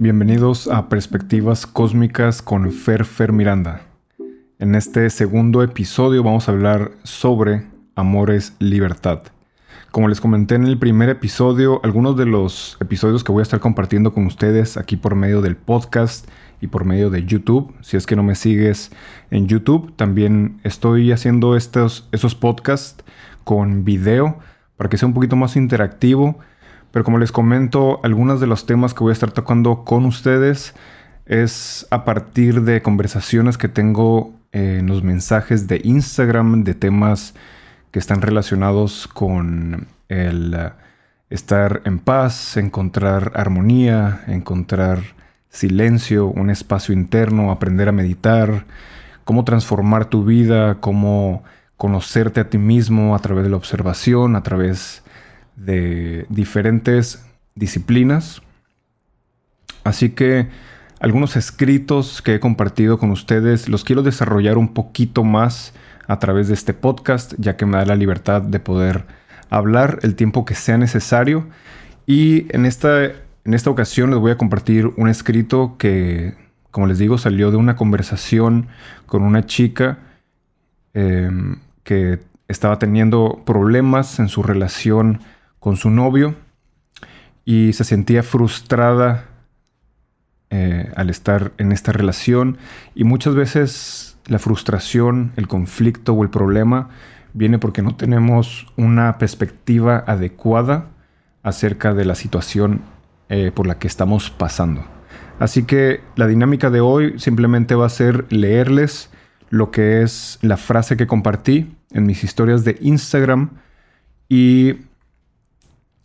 Bienvenidos a Perspectivas Cósmicas con Fer Fer Miranda. En este segundo episodio vamos a hablar sobre Amores Libertad. Como les comenté en el primer episodio, algunos de los episodios que voy a estar compartiendo con ustedes aquí por medio del podcast y por medio de YouTube. Si es que no me sigues en YouTube, también estoy haciendo estos, esos podcasts con video para que sea un poquito más interactivo pero como les comento, algunos de los temas que voy a estar tocando con ustedes es a partir de conversaciones que tengo en los mensajes de Instagram de temas que están relacionados con el eh, estar en paz, encontrar armonía, encontrar silencio, un espacio interno, aprender a meditar, cómo transformar tu vida, cómo conocerte a ti mismo a través de la observación, a través de diferentes disciplinas. Así que algunos escritos que he compartido con ustedes los quiero desarrollar un poquito más a través de este podcast, ya que me da la libertad de poder hablar el tiempo que sea necesario. Y en esta, en esta ocasión les voy a compartir un escrito que, como les digo, salió de una conversación con una chica em, que estaba teniendo problemas en su relación con su novio y se sentía frustrada eh, al estar en esta relación y muchas veces la frustración, el conflicto o el problema viene porque no tenemos una perspectiva adecuada acerca de la situación eh, por la que estamos pasando. Así que la dinámica de hoy simplemente va a ser leerles lo que es la frase que compartí en mis historias de Instagram y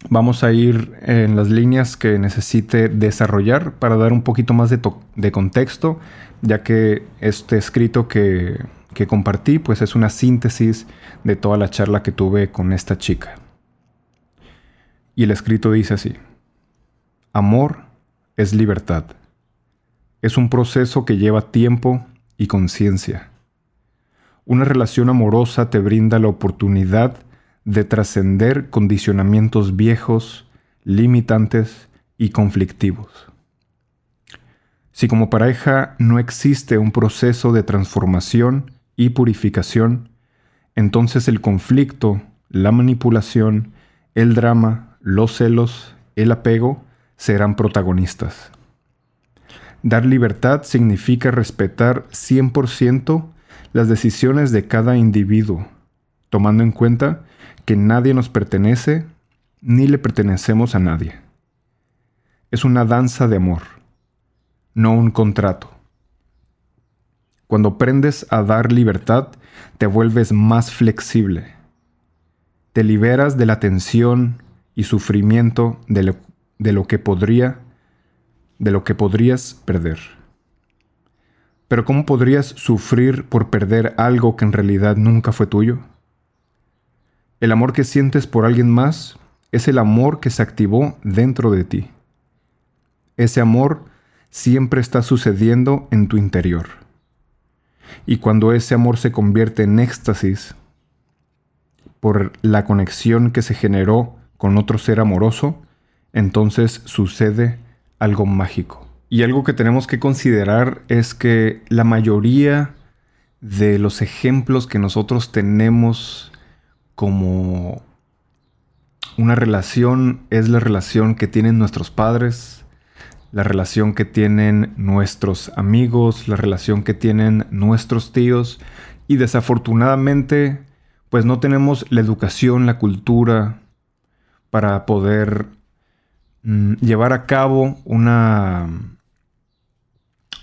vamos a ir en las líneas que necesite desarrollar para dar un poquito más de, contexto, ya que este escrito que, que compartí pues es una síntesis de toda la charla que tuve con esta chica. Y el escrito dice así, amor es libertad. Es un proceso que lleva tiempo y conciencia. Una relación amorosa te brinda la oportunidad de trascender condicionamientos viejos, limitantes y conflictivos. Si como pareja no existe un proceso de transformación y purificación, entonces el conflicto, la manipulación, el drama, los celos, el apego serán protagonistas. Dar libertad significa respetar 100% las decisiones de cada individuo, tomando en cuenta que nadie nos pertenece ni le pertenecemos a nadie. Es una danza de amor, no un contrato. Cuando aprendes a dar libertad, te vuelves más flexible. Te liberas de la tensión y sufrimiento de lo, de lo que podría, de lo que podrías perder. Pero ¿cómo podrías sufrir por perder algo que en realidad nunca fue tuyo? El amor que sientes por alguien más es el amor que se activó dentro de ti. Ese amor siempre está sucediendo en tu interior. Y cuando ese amor se convierte en éxtasis por la conexión que se generó con otro ser amoroso, entonces sucede algo mágico. Y algo que tenemos que considerar es que la mayoría de los ejemplos que nosotros tenemos como una relación es la relación que tienen nuestros padres, la relación que tienen nuestros amigos, la relación que tienen nuestros tíos. Y desafortunadamente pues no tenemos la educación, la cultura para poder mm, llevar a cabo una,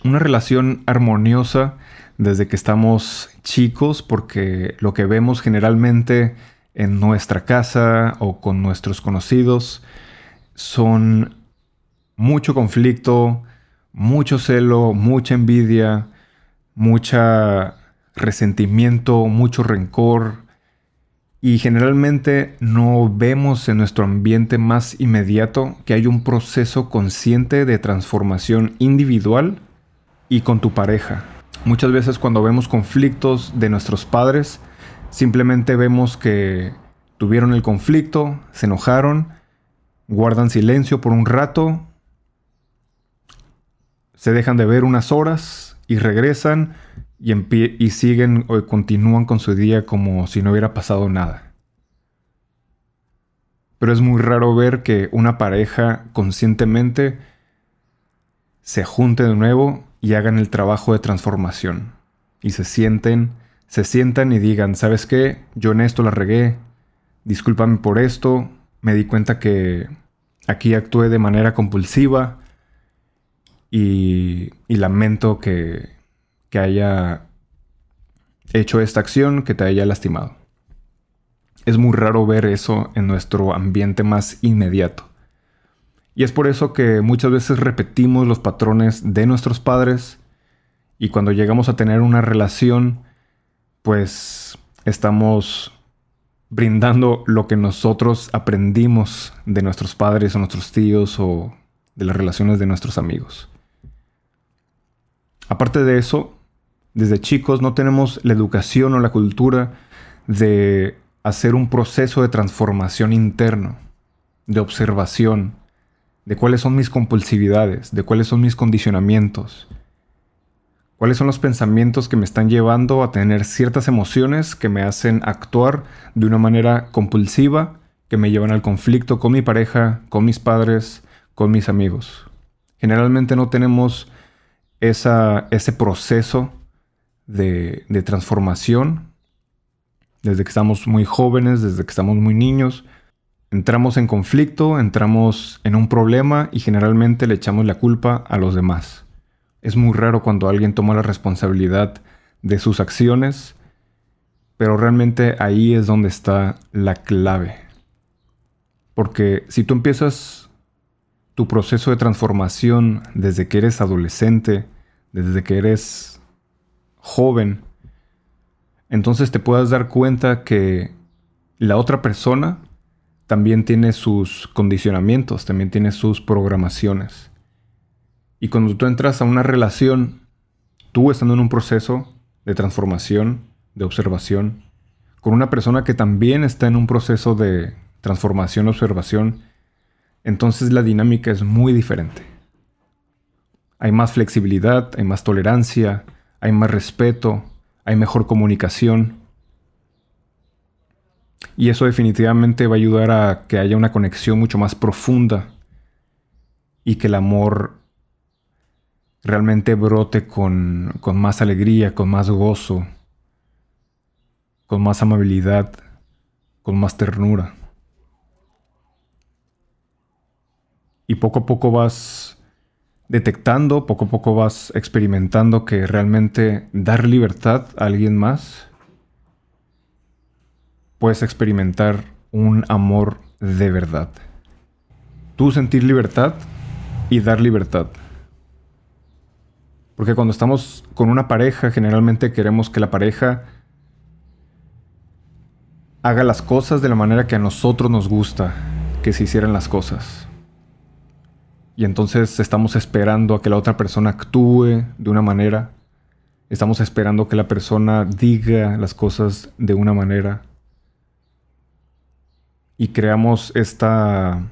una relación armoniosa desde que estamos chicos, porque lo que vemos generalmente en nuestra casa o con nuestros conocidos son mucho conflicto, mucho celo, mucha envidia, mucha resentimiento, mucho rencor. Y generalmente no vemos en nuestro ambiente más inmediato que hay un proceso consciente de transformación individual y con tu pareja. Muchas veces cuando vemos conflictos de nuestros padres, simplemente vemos que tuvieron el conflicto, se enojaron, guardan silencio por un rato, Se dejan de ver unas horas y regresan y, y siguen o continúan con su día como si no hubiera pasado nada. Pero es muy raro ver que una pareja conscientemente se junte de nuevo y hagan el trabajo de transformación. Y se sienten, se sientan y digan, ¿sabes qué? Yo en esto la regué, discúlpame por esto, me di cuenta que aquí actué de manera compulsiva y, lamento que, que haya hecho esta acción que te haya lastimado. Es muy raro ver eso en nuestro ambiente más inmediato. Y es por eso que muchas veces repetimos los patrones de nuestros padres y cuando llegamos a tener una relación, pues estamos brindando lo que nosotros aprendimos de nuestros padres o nuestros tíos o de las relaciones de nuestros amigos. Aparte de eso, desde chicos no tenemos la educación o la cultura de hacer un proceso de transformación interno, de observación, de cuáles son mis compulsividades, de cuáles son mis condicionamientos, cuáles son los pensamientos que me están llevando a tener ciertas emociones que me hacen actuar de una manera compulsiva, que me llevan al conflicto con mi pareja, con mis padres, con mis amigos. Generalmente no tenemos ese proceso de, de transformación desde que estamos muy jóvenes, desde que estamos muy niños. Entramos en conflicto, entramos en un problema y generalmente le echamos la culpa a los demás. Es muy raro cuando alguien toma la responsabilidad de sus acciones, pero realmente ahí es donde está la clave. Porque si tú empiezas tu proceso de transformación desde que eres adolescente, desde que eres joven, entonces te puedas dar cuenta que la otra persona también tiene sus condicionamientos, también tiene sus programaciones. Y cuando tú entras a una relación, tú estando en un proceso de transformación, de observación, con una persona que también está en un proceso de transformación, observación, entonces la dinámica es muy diferente. Hay más flexibilidad, hay más tolerancia, hay más respeto, hay mejor comunicación. Y eso definitivamente va a ayudar a que haya una conexión mucho más profunda y que el amor realmente brote con, con más alegría, con más gozo, con más amabilidad, con más ternura. Y poco a poco vas detectando, poco a poco vas experimentando que realmente dar libertad a alguien más, puedes experimentar un amor de verdad. Tú sentir libertad y dar libertad. Porque cuando estamos con una pareja, generalmente queremos que la pareja haga las cosas de la manera que a nosotros nos gusta que se hicieran las cosas. Y entonces estamos esperando a que la otra persona actúe de una manera. Estamos esperando que la persona diga las cosas de una manera. Y creamos esta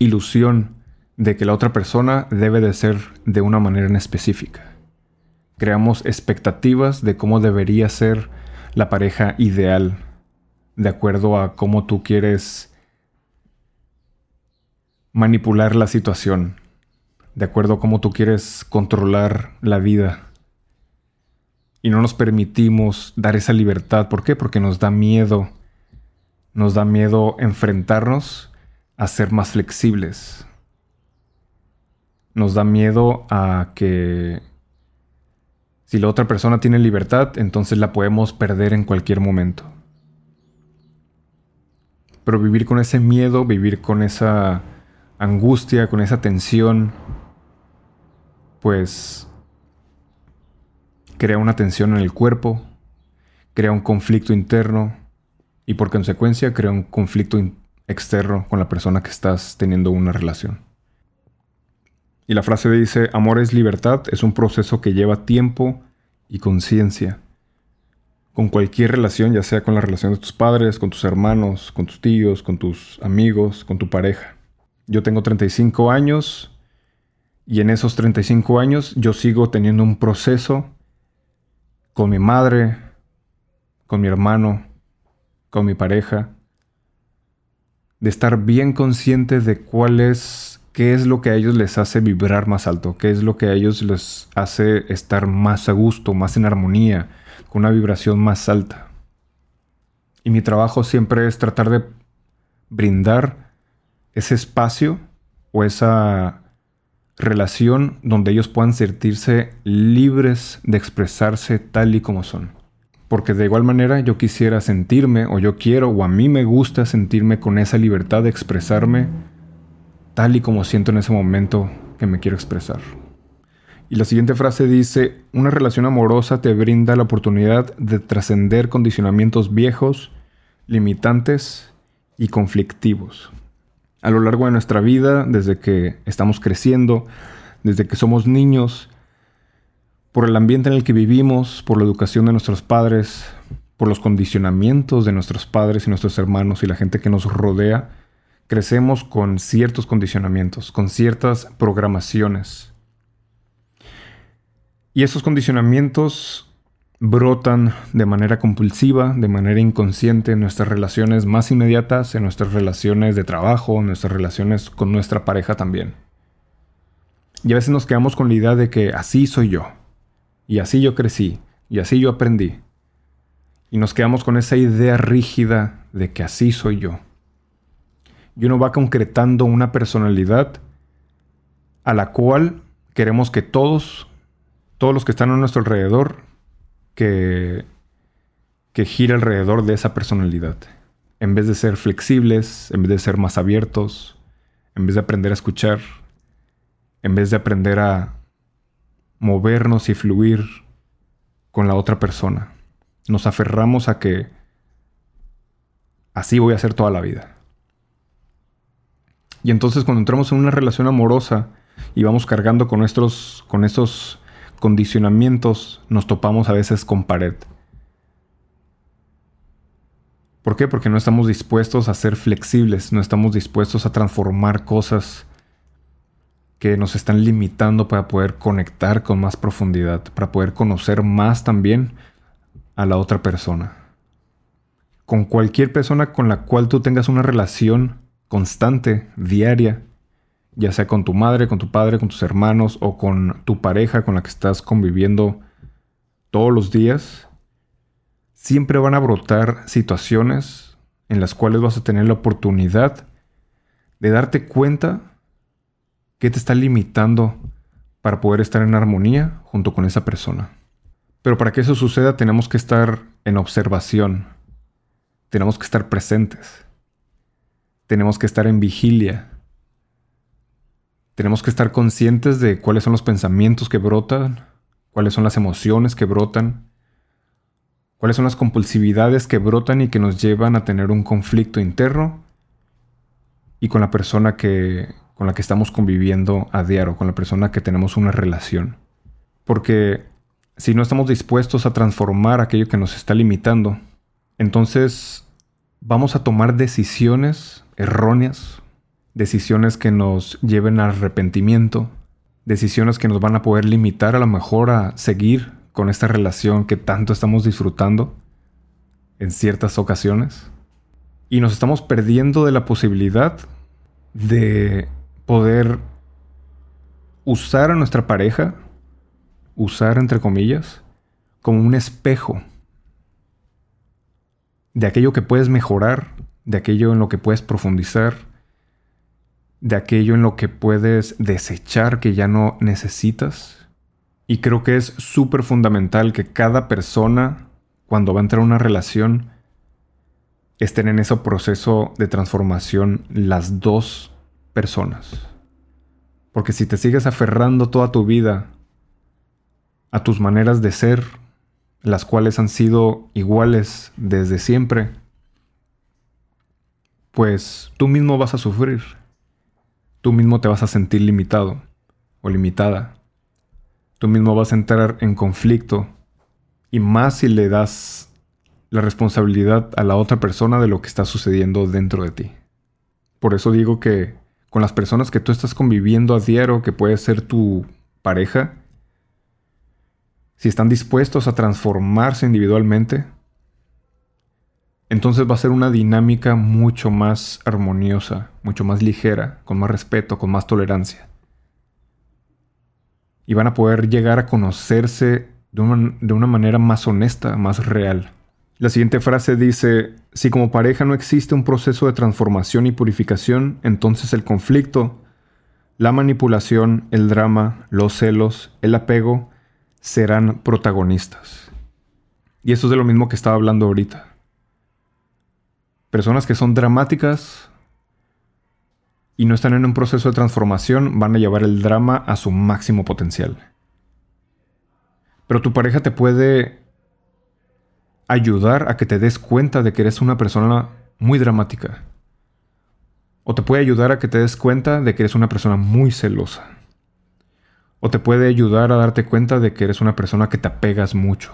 ilusión de que la otra persona debe de ser de una manera en específica. Creamos expectativas de cómo debería ser la pareja ideal, de acuerdo a cómo tú quieres manipular la situación, de acuerdo a cómo tú quieres controlar la vida. Y no nos permitimos dar esa libertad. ¿Por qué? Porque nos da miedo. Nos da miedo enfrentarnos a ser más flexibles. Nos da miedo a que si la otra persona tiene libertad, entonces la podemos perder en cualquier momento. Pero vivir con ese miedo, vivir con esa angustia, con esa tensión, pues crea una tensión en el cuerpo, crea un conflicto interno y por consecuencia crea un conflicto externo con la persona que estás teniendo una relación. Y la frase dice, amor es libertad, es un proceso que lleva tiempo y conciencia. Con cualquier relación, ya sea con la relación de tus padres, con tus hermanos, con tus tíos, con tus amigos, con tu pareja. Yo tengo 35 años Y en esos 35 años yo sigo teniendo un proceso con mi madre, con mi hermano, con mi pareja, de estar bien consciente de cuál es, qué es lo que a ellos les hace vibrar más alto, qué es lo que a ellos les hace estar más a gusto, más en armonía, con una vibración más alta. Y mi trabajo siempre es tratar de brindar ese espacio o esa relación donde ellos puedan sentirse libres de expresarse tal y como son. Porque de igual manera yo quisiera sentirme, o yo quiero, o a mí me gusta sentirme con esa libertad de expresarme tal y como siento en ese momento que me quiero expresar. Y la siguiente frase dice, una relación amorosa te brinda la oportunidad de trascender condicionamientos viejos, limitantes y conflictivos. A lo largo de nuestra vida, desde que estamos creciendo, desde que somos niños, por el ambiente en el que vivimos, por la educación de nuestros padres, por los condicionamientos de nuestros padres y nuestros hermanos y la gente que nos rodea, crecemos con ciertos condicionamientos, con ciertas programaciones. Y esos condicionamientos brotan de manera compulsiva, de manera inconsciente en nuestras relaciones más inmediatas, en nuestras relaciones de trabajo, en nuestras relaciones con nuestra pareja también. Y a veces nos quedamos con la idea de que así soy yo, y así yo crecí, y así yo aprendí. Y nos quedamos con esa idea rígida de que así soy yo. Y uno va concretando una personalidad a la cual queremos que todos, todos los que están a nuestro alrededor, que, que gire alrededor de esa personalidad. En vez de ser flexibles, en vez de ser más abiertos, en vez de aprender a escuchar, en vez de aprender a movernos y fluir con la otra persona. Nos aferramos a que así voy a ser toda la vida. Y entonces cuando entramos en una relación amorosa y vamos cargando con nuestros con estos condicionamientos, nos topamos a veces con pared. ¿Por qué? Porque no estamos dispuestos a ser flexibles, no estamos dispuestos a transformar cosas que nos están limitando para poder conectar con más profundidad, para poder conocer más también a la otra persona. Con cualquier persona con la cual tú tengas una relación constante, diaria, ya sea con tu madre, con tu padre, con tus hermanos o con tu pareja con la que estás conviviendo todos los días, siempre van a brotar situaciones en las cuales vas a tener la oportunidad de darte cuenta ¿Qué te está limitando para poder estar en armonía junto con esa persona? Pero para que eso suceda tenemos que estar en observación, tenemos que estar presentes, tenemos que estar en vigilia, tenemos que estar conscientes de cuáles son los pensamientos que brotan, cuáles son las emociones que brotan, cuáles son las compulsividades que brotan y que nos llevan a tener un conflicto interno y con la persona que, con la que estamos conviviendo a diario, con la persona que tenemos una relación. Porque si no estamos dispuestos a transformar aquello que nos está limitando, entonces vamos a tomar decisiones erróneas, decisiones que nos lleven al arrepentimiento, decisiones que nos van a poder limitar a lo mejor a seguir con esta relación que tanto estamos disfrutando en ciertas ocasiones. Y nos estamos perdiendo de la posibilidad de poder usar a nuestra pareja, usar entre comillas, como un espejo de aquello que puedes mejorar, de aquello en lo que puedes profundizar, de aquello en lo que puedes desechar que ya no necesitas. Y creo que es súper fundamental que cada persona, cuando va a entrar a una relación, estén en ese proceso de transformación las dos personas. Porque si te sigues aferrando toda tu vida a tus maneras de ser, las cuales han sido iguales desde siempre, pues tú mismo vas a sufrir. Tú mismo te vas a sentir limitado o limitada. Tú mismo vas a entrar en conflicto y más si le das la responsabilidad a la otra persona de lo que está sucediendo dentro de ti. Por eso digo que con las personas que tú estás conviviendo a diario, que puede ser tu pareja, si están dispuestos a transformarse individualmente, entonces va a ser una dinámica mucho más armoniosa, mucho más ligera, con más respeto, con más tolerancia. Y van a poder llegar a conocerse de una, manera más honesta, más real. La siguiente frase dice, si como pareja no existe un proceso de transformación y purificación, entonces el conflicto, la manipulación, el drama, los celos, el apego, serán protagonistas. Y eso es de lo mismo que estaba hablando ahorita. Personas que son dramáticas y no están en un proceso de transformación van a llevar el drama a su máximo potencial. Pero tu pareja te puede ayudar a que te des cuenta de que eres una persona muy dramática. O te puede ayudar a que te des cuenta de que eres una persona muy celosa. O te puede ayudar a darte cuenta de que eres una persona que te apegas mucho.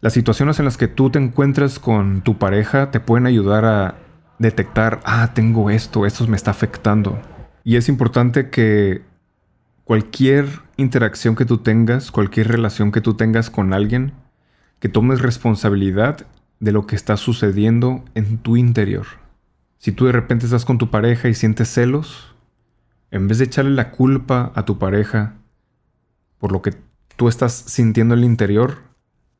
Las situaciones en las que tú te encuentras con tu pareja te pueden ayudar a detectar, ah, tengo esto, esto me está afectando. Y es importante que cualquier interacción que tú tengas, cualquier relación que tú tengas con alguien, que tomes responsabilidad de lo que está sucediendo en tu interior. Si tú de repente estás con tu pareja y sientes celos, en vez de echarle la culpa a tu pareja por lo que tú estás sintiendo en el interior,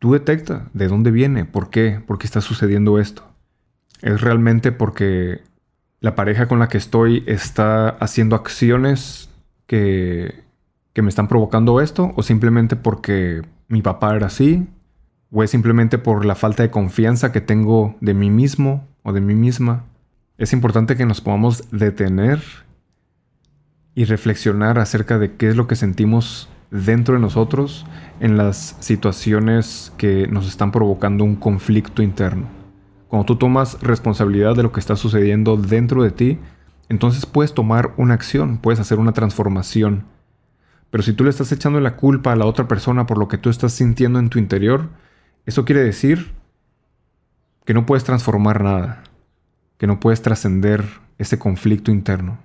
Tú detecta de dónde viene, por qué, por qué está sucediendo esto. ¿Es realmente porque la pareja con la que estoy está haciendo acciones que, que me están provocando esto? ¿O simplemente porque mi papá era así? ¿O es simplemente por la falta de confianza que tengo de mí mismo o de mí misma? Es importante que nos podamos detener y reflexionar acerca de qué es lo que sentimos dentro de nosotros en las situaciones que nos están provocando un conflicto interno. Cuando tú tomas responsabilidad de lo que está sucediendo dentro de ti, entonces puedes tomar una acción, puedes hacer una transformación. Pero si tú le estás echando la culpa a la otra persona por lo que tú estás sintiendo en tu interior, eso quiere decir que no puedes transformar nada, que no puedes trascender ese conflicto interno.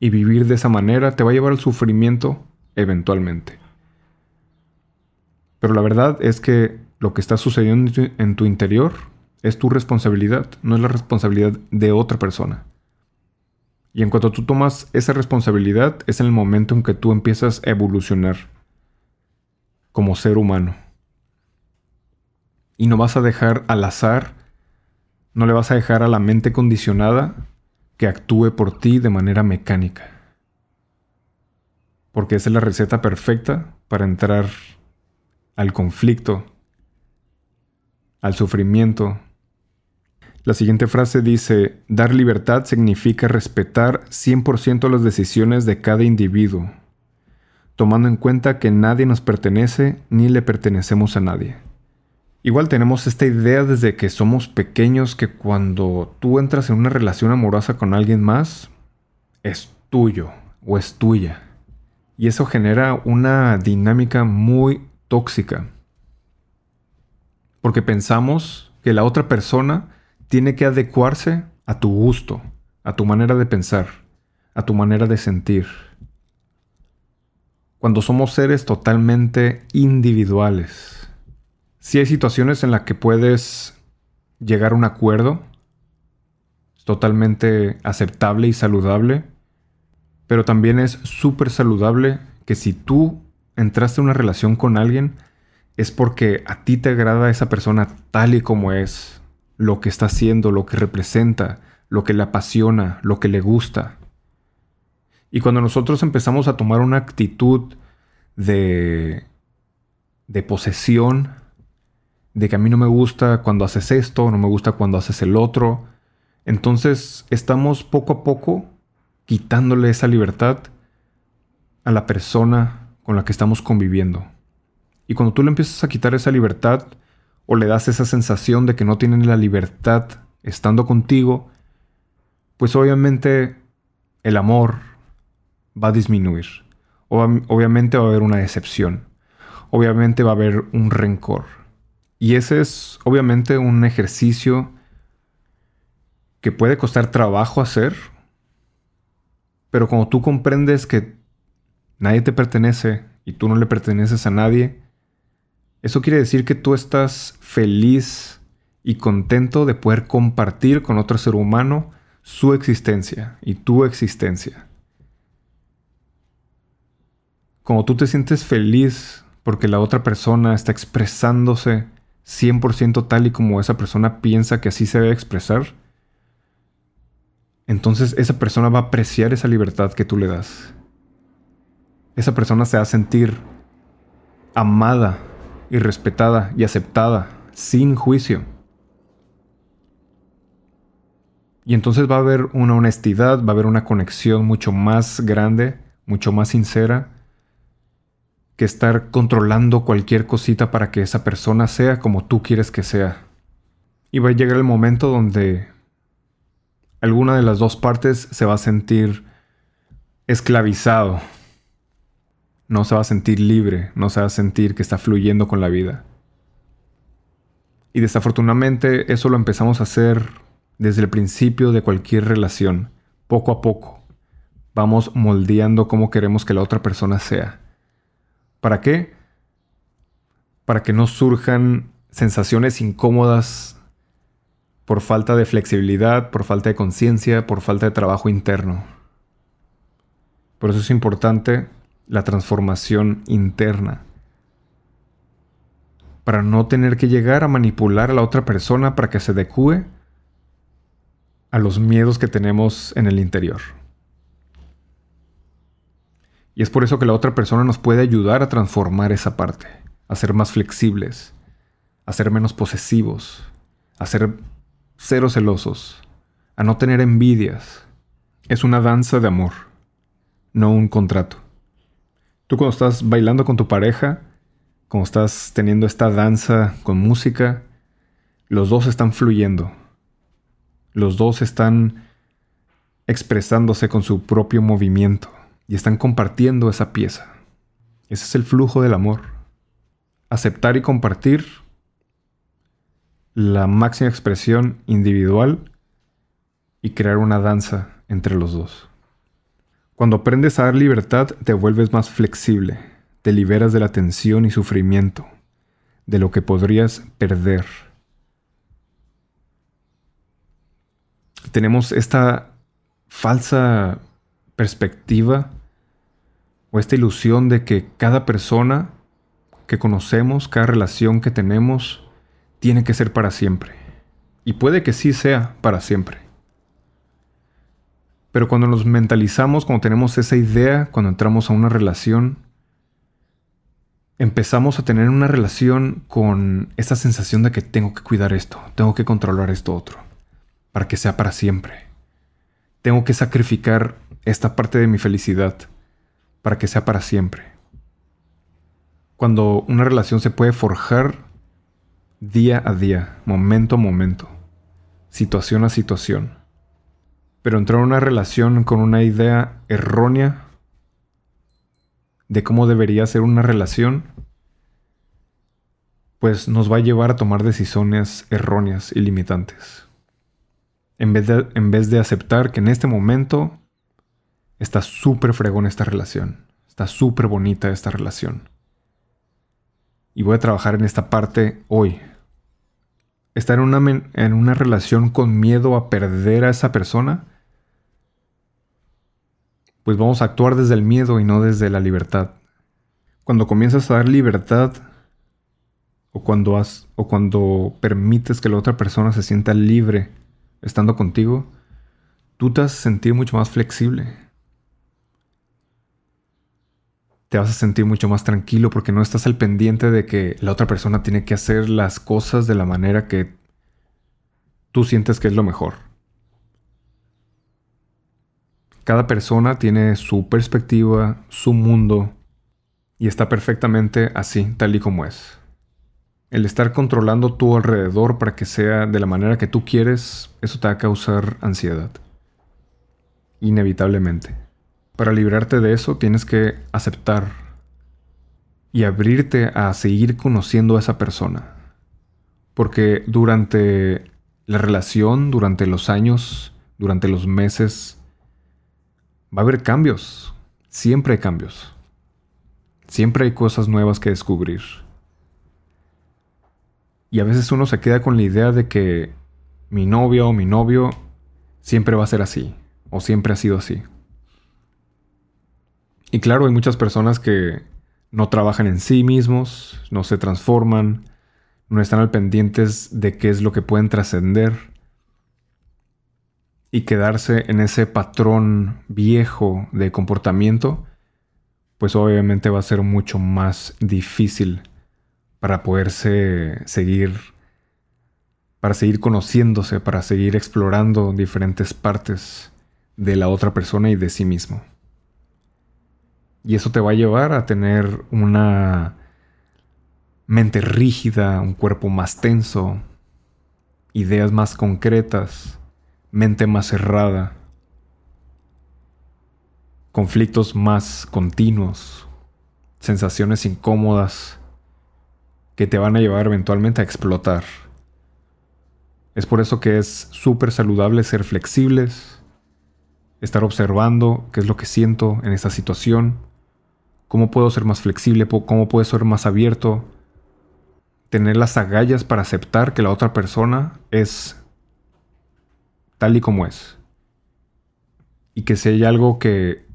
Y vivir de esa manera te va a llevar al sufrimiento eventualmente. Pero la verdad es que lo que está sucediendo en tu interior es tu responsabilidad, no es la responsabilidad de otra persona. Y en cuanto tú tomas esa responsabilidad, es en el momento en que tú empiezas a evolucionar como ser humano. Y no vas a dejar al azar, no le vas a dejar a la mente condicionada que actúe por ti de manera mecánica porque esa es la receta perfecta para entrar al conflicto, al sufrimiento. La siguiente frase dice, dar libertad significa respetar 100% las decisiones de cada individuo, tomando en cuenta que nadie nos pertenece ni le pertenecemos a nadie. Igual tenemos esta idea desde que somos pequeños que cuando tú entras en una relación amorosa con alguien más, es tuyo o es tuya. Y eso genera una dinámica muy tóxica. Porque pensamos que la otra persona tiene que adecuarse a tu gusto, a tu manera de pensar, a tu manera de sentir. Cuando somos seres totalmente individuales. Si hay situaciones en las que puedes llegar a un acuerdo, es totalmente aceptable y saludable, pero también es súper saludable que si tú entraste en una relación con alguien, es porque a ti te agrada esa persona tal y como es, lo que está haciendo, lo que representa, lo que le apasiona, lo que le gusta. Y cuando nosotros empezamos a tomar una actitud de, de posesión, de que a mí no me gusta cuando haces esto, no me gusta cuando haces el otro, entonces estamos poco a poco quitándole esa libertad a la persona con la que estamos conviviendo. Y cuando tú le empiezas a quitar esa libertad o le das esa sensación de que no tienen la libertad estando contigo, pues obviamente el amor va a disminuir. obviamente va a haber una decepción. Obviamente va a haber un rencor. Y ese es obviamente un ejercicio que puede costar trabajo hacer, Pero cuando tú comprendes que nadie te pertenece y tú no le perteneces a nadie, eso quiere decir que tú estás feliz y contento de poder compartir con otro ser humano su existencia y tu existencia. Como tú te sientes feliz porque la otra persona está expresándose 100% tal y como esa persona piensa que así se debe expresar, entonces esa persona va a apreciar esa libertad que tú le das. Esa persona se va a sentir amada y respetada y aceptada sin juicio. Y entonces va a haber una honestidad, va a haber una conexión mucho más grande, mucho más sincera, que estar controlando cualquier cosita para que esa persona sea como tú quieres que sea. Y va a llegar el momento donde alguna de las dos partes se va a sentir esclavizado. No se va a sentir libre, no se va a sentir que está fluyendo con la vida. Y desafortunadamente eso lo empezamos a hacer desde el principio de cualquier relación, poco a poco. Vamos moldeando cómo queremos que la otra persona sea. ¿Para qué? Para que no surjan sensaciones incómodas por falta de flexibilidad, por falta de conciencia, por falta de trabajo interno. Por eso es importante la transformación interna. Para no tener que llegar a manipular a la otra persona para que se decue a los miedos que tenemos en el interior. Y es por eso que la otra persona nos puede ayudar a transformar esa parte, a ser más flexibles, a ser menos posesivos, a ser cero celosos, a no tener envidias. Es una danza de amor, no un contrato. Tú cuando estás bailando con tu pareja, cuando estás teniendo esta danza con música, los dos están fluyendo. Los dos están expresándose con su propio movimiento y están compartiendo esa pieza. Ese es el flujo del amor. Aceptar y compartir la máxima expresión individual y crear una danza entre los dos. Cuando aprendes a dar libertad, te vuelves más flexible, te liberas de la tensión y sufrimiento, de lo que podrías perder. Tenemos esta falsa perspectiva o esta ilusión de que cada persona que conocemos, cada relación que tenemos, tiene que ser para siempre. Y puede que sí sea para siempre. Pero cuando nos mentalizamos, cuando tenemos esa idea, cuando entramos a una relación, empezamos a tener una relación con esa sensación de que tengo que cuidar esto, tengo que controlar esto otro, para que sea para siempre. Tengo que sacrificar esta parte de mi felicidad para que sea para siempre. Cuando una relación se puede forjar día a día, momento a momento, situación a situación. Pero entrar en una relación con una idea errónea de cómo debería ser una relación, pues nos va a llevar a tomar decisiones erróneas y limitantes. En vez de, en vez de aceptar que en este momento está súper fregón esta relación, está súper bonita esta relación y voy a trabajar en esta parte hoy. Estar en una, en una relación con miedo a perder a esa persona, pues vamos a actuar desde el miedo y no desde la libertad. Cuando comienzas a dar libertad, o cuando, has, o cuando permites que la otra persona se sienta libre estando contigo, tú te vas a sentir mucho más flexible te vas a sentir mucho más tranquilo porque no estás al pendiente de que la otra persona tiene que hacer las cosas de la manera que tú sientes que es lo mejor. Cada persona tiene su perspectiva, su mundo, y está perfectamente así, tal y como es. El estar controlando tu alrededor para que sea de la manera que tú quieres, eso te va a causar ansiedad. Inevitablemente. Para librarte de eso tienes que aceptar y abrirte a seguir conociendo a esa persona. Porque durante la relación, durante los años, durante los meses, va a haber cambios. Siempre hay cambios. Siempre hay cosas nuevas que descubrir. Y a veces uno se queda con la idea de que mi novia o mi novio siempre va a ser así, o siempre ha sido así. Y claro, hay muchas personas que no trabajan en sí mismos, no se transforman, no están al pendientes de qué es lo que pueden trascender y quedarse en ese patrón viejo de comportamiento, pues obviamente va a ser mucho más difícil para poderse seguir, para seguir conociéndose, para seguir explorando diferentes partes de la otra persona y de sí mismo. Y eso te va a llevar a tener una mente rígida, un cuerpo más tenso, ideas más concretas, mente más cerrada, conflictos más continuos, sensaciones incómodas que te van a llevar eventualmente a explotar. Es por eso que es súper saludable ser flexibles, estar observando qué es lo que siento en esta situación, cómo puedo ser más flexible, cómo puedo ser más abierto, tener las agallas para aceptar que la otra persona es tal y como es. Y que si hay algo que,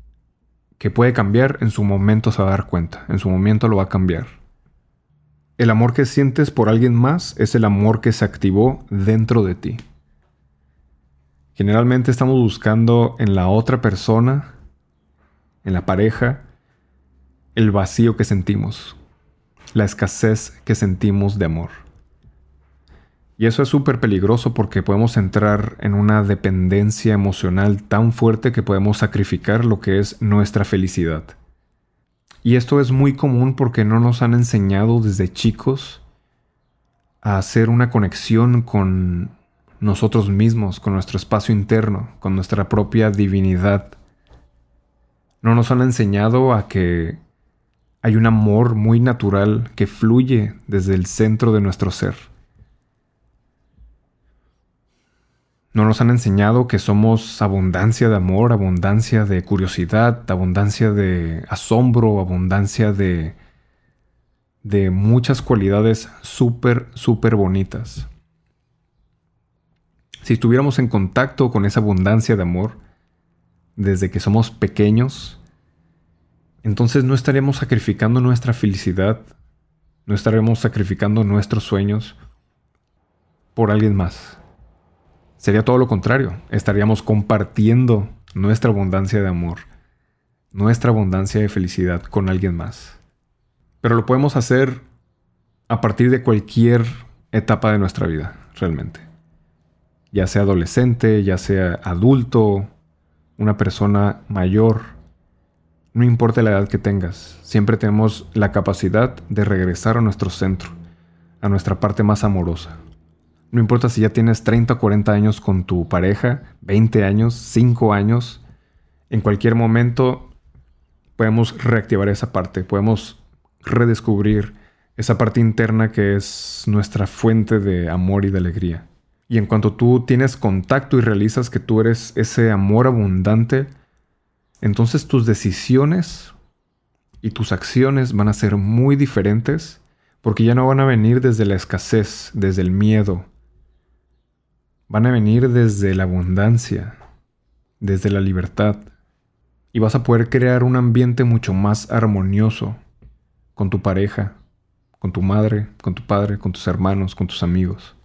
que puede cambiar, en su momento se va a dar cuenta, en su momento lo va a cambiar. El amor que sientes por alguien más es el amor que se activó dentro de ti. Generalmente estamos buscando en la otra persona, en la pareja, el vacío que sentimos, la escasez que sentimos de amor. Y eso es súper peligroso porque podemos entrar en una dependencia emocional tan fuerte que podemos sacrificar lo que es nuestra felicidad. Y esto es muy común porque no nos han enseñado desde chicos a hacer una conexión con nosotros mismos, con nuestro espacio interno, con nuestra propia divinidad. No nos han enseñado a que hay un amor muy natural que fluye desde el centro de nuestro ser. No nos han enseñado que somos abundancia de amor, abundancia de curiosidad, abundancia de asombro, abundancia de, de muchas cualidades súper, súper bonitas. Si estuviéramos en contacto con esa abundancia de amor desde que somos pequeños, entonces no estaríamos sacrificando nuestra felicidad, no estaremos sacrificando nuestros sueños por alguien más. Sería todo lo contrario, estaríamos compartiendo nuestra abundancia de amor, nuestra abundancia de felicidad con alguien más. Pero lo podemos hacer a partir de cualquier etapa de nuestra vida, realmente. Ya sea adolescente, ya sea adulto, una persona mayor, no importa la edad que tengas, siempre tenemos la capacidad de regresar a nuestro centro, a nuestra parte más amorosa. No importa si ya tienes 30 o 40 años con tu pareja, 20 años, 5 años, en cualquier momento podemos reactivar esa parte, podemos redescubrir esa parte interna que es nuestra fuente de amor y de alegría. Y en cuanto tú tienes contacto y realizas que tú eres ese amor abundante, entonces tus decisiones y tus acciones van a ser muy diferentes porque ya no van a venir desde la escasez, desde el miedo. Van a venir desde la abundancia, desde la libertad. Y vas a poder crear un ambiente mucho más armonioso con tu pareja, con tu madre, con tu padre, con tus hermanos, con tus amigos.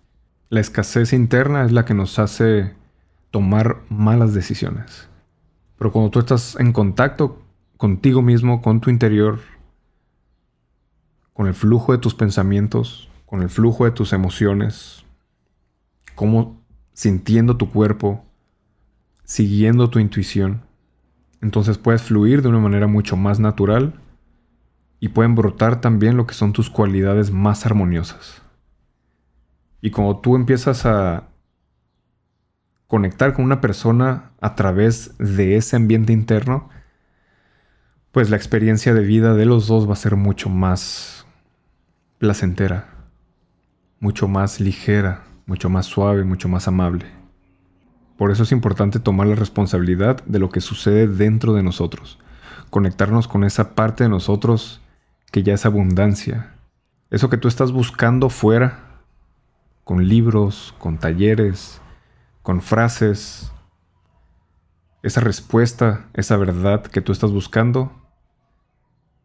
La escasez interna es la que nos hace tomar malas decisiones. Pero cuando tú estás en contacto contigo mismo, con tu interior, con el flujo de tus pensamientos, con el flujo de tus emociones, como sintiendo tu cuerpo, siguiendo tu intuición, entonces puedes fluir de una manera mucho más natural y pueden brotar también lo que son tus cualidades más armoniosas. Y cuando tú empiezas a conectar con una persona a través de ese ambiente interno, pues la experiencia de vida de los dos va a ser mucho más placentera, mucho más ligera, mucho más suave, mucho más amable. Por eso es importante tomar la responsabilidad de lo que sucede dentro de nosotros, conectarnos con esa parte de nosotros que ya es abundancia. Eso que tú estás buscando fuera, con libros, con talleres, con frases, esa respuesta, esa verdad que tú estás buscando,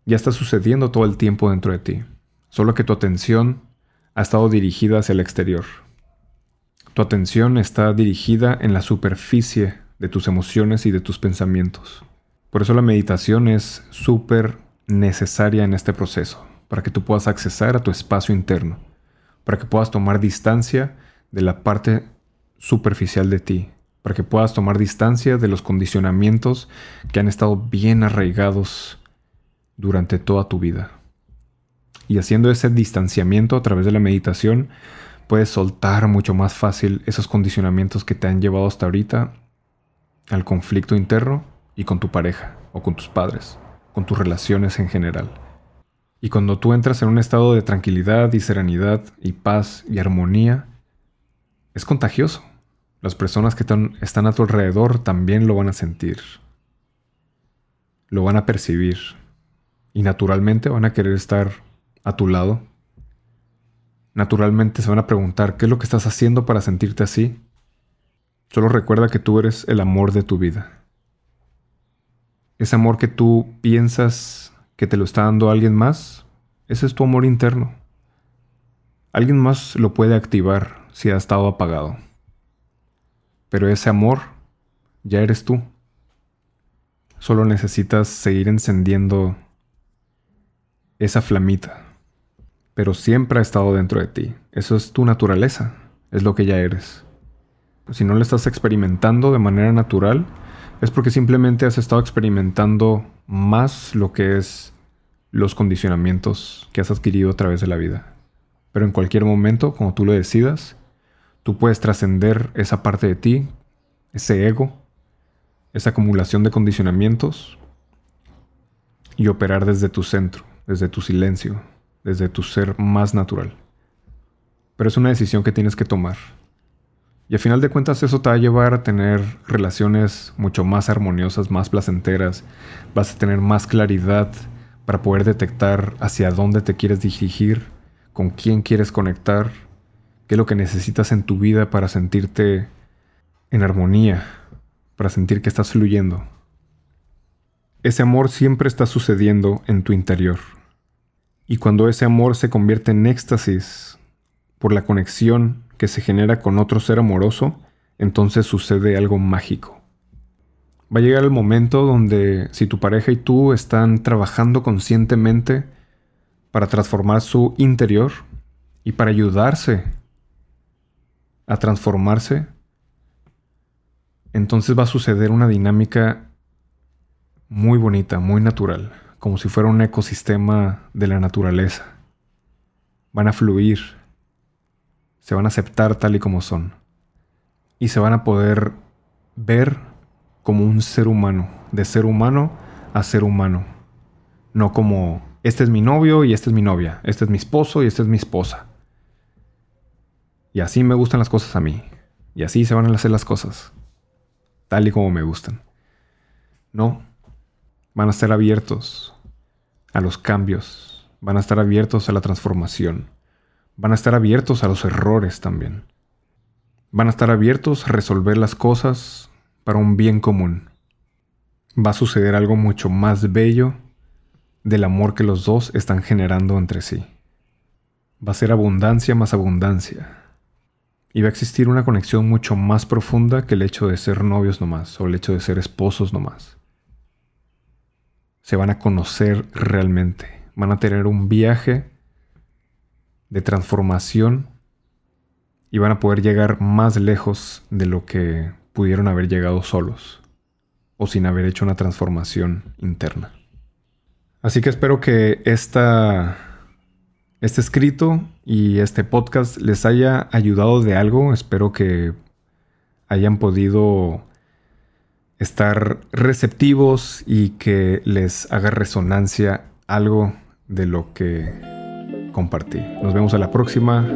ya está sucediendo todo el tiempo dentro de ti. Solo que tu atención ha estado dirigida hacia el exterior. Tu atención está dirigida en la superficie de tus emociones y de tus pensamientos. Por eso la meditación es súper necesaria en este proceso, para que tú puedas accesar a tu espacio interno, para que puedas tomar distancia de la parte superficial de ti, para que puedas tomar distancia de los condicionamientos que han estado bien arraigados durante toda tu vida. Y haciendo ese distanciamiento a través de la meditación, puedes soltar mucho más fácil esos condicionamientos que te han llevado hasta ahorita al conflicto interno y con tu pareja o con tus padres, con tus relaciones en general. Y cuando tú entras en un estado de tranquilidad y serenidad y paz y armonía, es contagioso. Las personas que están a tu alrededor también lo van a sentir, lo van a percibir y naturalmente van a querer estar a tu lado. Naturalmente se van a preguntar, ¿qué es lo que estás haciendo para sentirte así? Solo recuerda que tú eres el amor de tu vida. Ese amor que tú piensas que te lo está dando alguien más, ese es tu amor interno. Alguien más lo puede activar si ha estado apagado. Pero ese amor ya eres tú. Solo necesitas seguir encendiendo esa flamita pero siempre ha estado dentro de ti. Eso es tu naturaleza, es lo que ya eres. Si no lo estás experimentando de manera natural, es porque simplemente has estado experimentando más lo que es los condicionamientos que has adquirido a través de la vida. Pero en cualquier momento, como tú lo decidas, tú puedes trascender esa parte de ti, ese ego, esa acumulación de condicionamientos y operar desde tu centro, desde tu silencio, desde tu ser más natural. Pero es una decisión que tienes que tomar. Y a final de cuentas eso te va a llevar a tener relaciones mucho más armoniosas, más placenteras. Vas a tener más claridad para poder detectar hacia dónde te quieres dirigir, con quién quieres conectar, lo que necesitas en tu vida para sentirte en armonía, para sentir que estás fluyendo. Ese amor siempre está sucediendo en tu interior. Y cuando ese amor se convierte en éxtasis por la conexión que se genera con otro ser amoroso, entonces sucede algo mágico. Va a llegar el momento donde si tu pareja y tú están trabajando conscientemente para transformar su interior y para ayudarse a transformarse, entonces va a suceder una dinámica muy bonita, muy natural como si fuera un ecosistema de la naturaleza. Van a fluir, se van a aceptar tal y como son, y se van a poder ver como un ser humano, de ser humano a ser humano, no como este es mi novio y este es mi novia, este es mi esposo y esta es mi esposa. Y así me gustan las cosas a mí, y así se van a hacer las cosas, tal y como me gustan. No, van a estar abiertos a los cambios, van a estar abiertos a la transformación, van a estar abiertos a los errores también. Van a estar abiertos a resolver las cosas para un bien común. Va a suceder algo mucho más bello del amor que los dos están generando entre sí. Va a ser abundancia más abundancia. Y va a existir una conexión mucho más profunda que el hecho de ser novios nomás o el hecho de ser esposos nomás se van a conocer realmente. Van a tener un viaje de transformación y van a poder llegar más lejos de lo que pudieron haber llegado solos o sin haber hecho una transformación interna. Así que espero que esta, este escrito y este podcast les haya ayudado de algo. Espero que hayan podido estar receptivos y que les haga resonancia algo de lo que compartí. Nos vemos a la próxima.